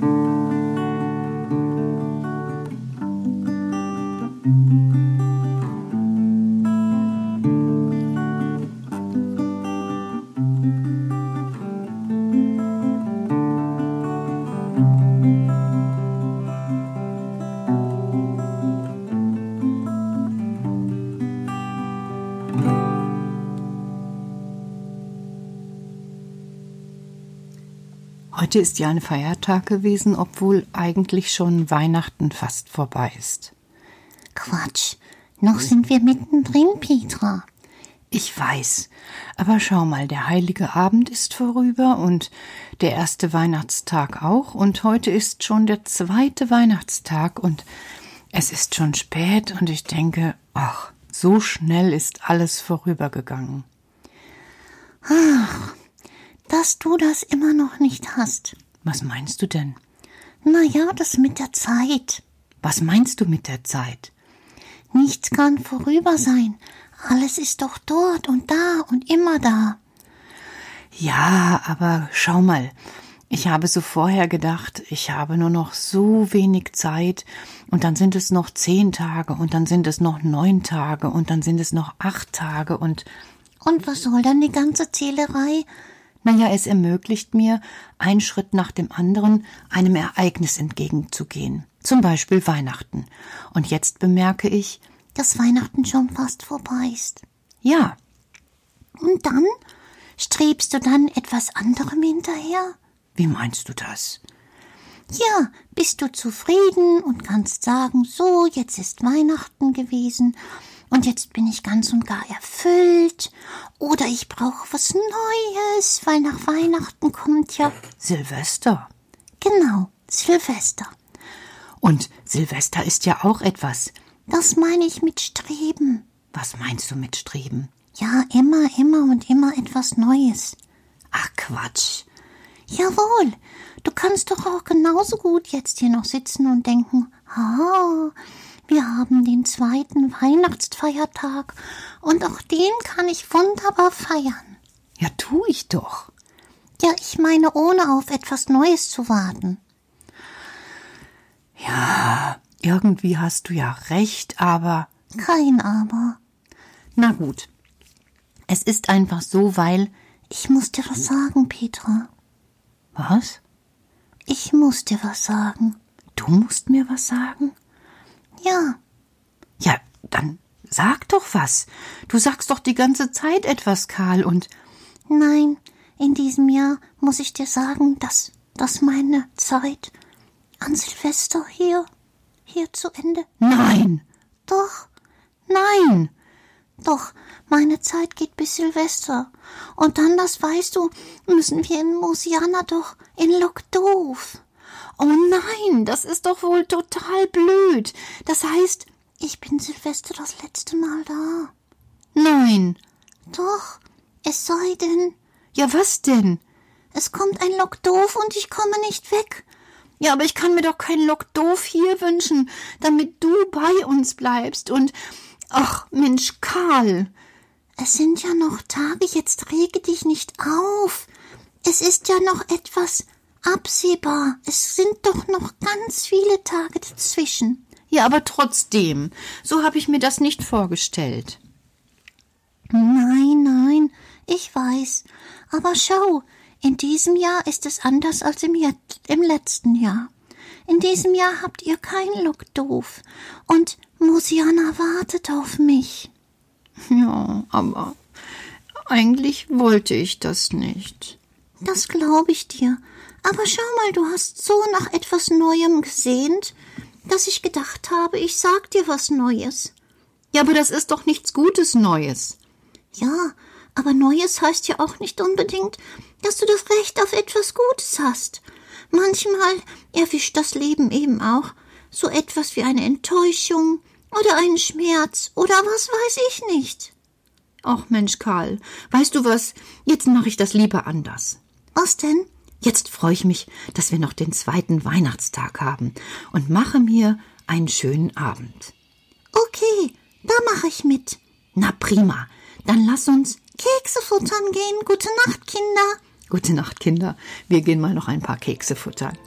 Thank you. Heute ist ja ein Feiertag gewesen, obwohl eigentlich schon Weihnachten fast vorbei ist. Quatsch. Noch sind wir mittendrin, Petra. Ich weiß, aber schau mal, der heilige Abend ist vorüber und der erste Weihnachtstag auch und heute ist schon der zweite Weihnachtstag und es ist schon spät und ich denke, ach, so schnell ist alles vorübergegangen. Ach, dass du das immer noch nicht hast. Was meinst du denn? Na ja, das mit der Zeit. Was meinst du mit der Zeit? Nichts kann vorüber sein. Alles ist doch dort und da und immer da. Ja, aber schau mal, ich habe so vorher gedacht, ich habe nur noch so wenig Zeit und dann sind es noch zehn Tage und dann sind es noch neun Tage und dann sind es noch acht Tage und Und was soll dann die ganze Zählerei? Naja, es ermöglicht mir, einen Schritt nach dem anderen einem Ereignis entgegenzugehen. Zum Beispiel Weihnachten. Und jetzt bemerke ich, Dass Weihnachten schon fast vorbei ist. ja, Und dann? Strebst du dann etwas anderem hinterher? wie meinst du das? Ja, bist du zufrieden und kannst sagen, so, jetzt ist Weihnachten gewesen und jetzt bin ich ganz und gar erfüllt oder ich brauche was Neues, weil nach Weihnachten kommt ja Silvester. genau Silvester. Und Silvester ist ja auch etwas. Das meine ich mit Streben. Was meinst du mit Streben? Ja, immer, immer und immer etwas Neues. Ach Quatsch. Jawohl, du kannst doch auch genauso gut jetzt hier noch sitzen und denken, ah, wir haben den zweiten Weihnachtsfeiertag und auch den kann ich wunderbar feiern. Ja, tu ich doch. Ja, ich meine, ohne auf etwas Neues zu warten. Ja, irgendwie hast du ja recht, aber Kein Aber. na gut. Es ist einfach so, weil Ich muss dir was sagen, Petra. was? Ich muss dir was sagen. Du musst mir was sagen? Ja, Ja, dann sag doch was. Du sagst doch die ganze Zeit etwas, Karl, und nein, in diesem Jahr muss ich dir sagen, dass, dass meine Zeit an Silvester hier, hier zu Ende. Nein, Doch, nein. doch, meine Zeit geht bis Silvester. Und dann, das weißt du, müssen wir in Mosiana doch in Lokdoof. Oh nein, das ist doch wohl total blöd. Das heißt, Ich bin Silvester das letzte Mal da. nein. Doch, es sei denn, Ja, was denn? es kommt ein Lokdoof und ich komme nicht weg. Ja, aber ich kann mir doch kein Lockdoof hier wünschen, damit du bei uns bleibst und ach, Mensch, Karl. Es sind ja noch Tage, jetzt rege dich nicht auf. Es ist ja noch etwas absehbar. Es sind doch noch ganz viele Tage dazwischen. Ja, aber trotzdem, so habe ich mir das nicht vorgestellt. Nein, nein, ich weiß. Aber schau, in diesem Jahr ist es anders als im, Jet im letzten Jahr. In diesem Jahr habt ihr kein Lockdoof. Und Musiana wartet auf mich. Ja, aber eigentlich wollte ich das nicht. Das glaube ich dir. Aber schau mal, du hast so nach etwas Neuem gesehnt, dass ich gedacht habe, ich sag dir was Neues. Ja, aber das ist doch nichts Gutes Neues. Ja, aber Neues heißt ja auch nicht unbedingt, dass du das Recht auf etwas Gutes hast. Manchmal erwischt das Leben eben auch so etwas wie eine Enttäuschung oder einen Schmerz oder was weiß ich nicht. Ach Mensch, Karl, weißt du was? Jetzt mache ich das lieber anders. Was denn? Jetzt freue ich mich, dass wir noch den zweiten Weihnachtstag haben und mache mir einen schönen Abend. Okay, da mache ich mit. Na prima, dann lass uns. Kekse futtern gehen. Gute Nacht, Kinder. Gute Nacht, Kinder. Wir gehen mal noch ein paar Kekse futtern.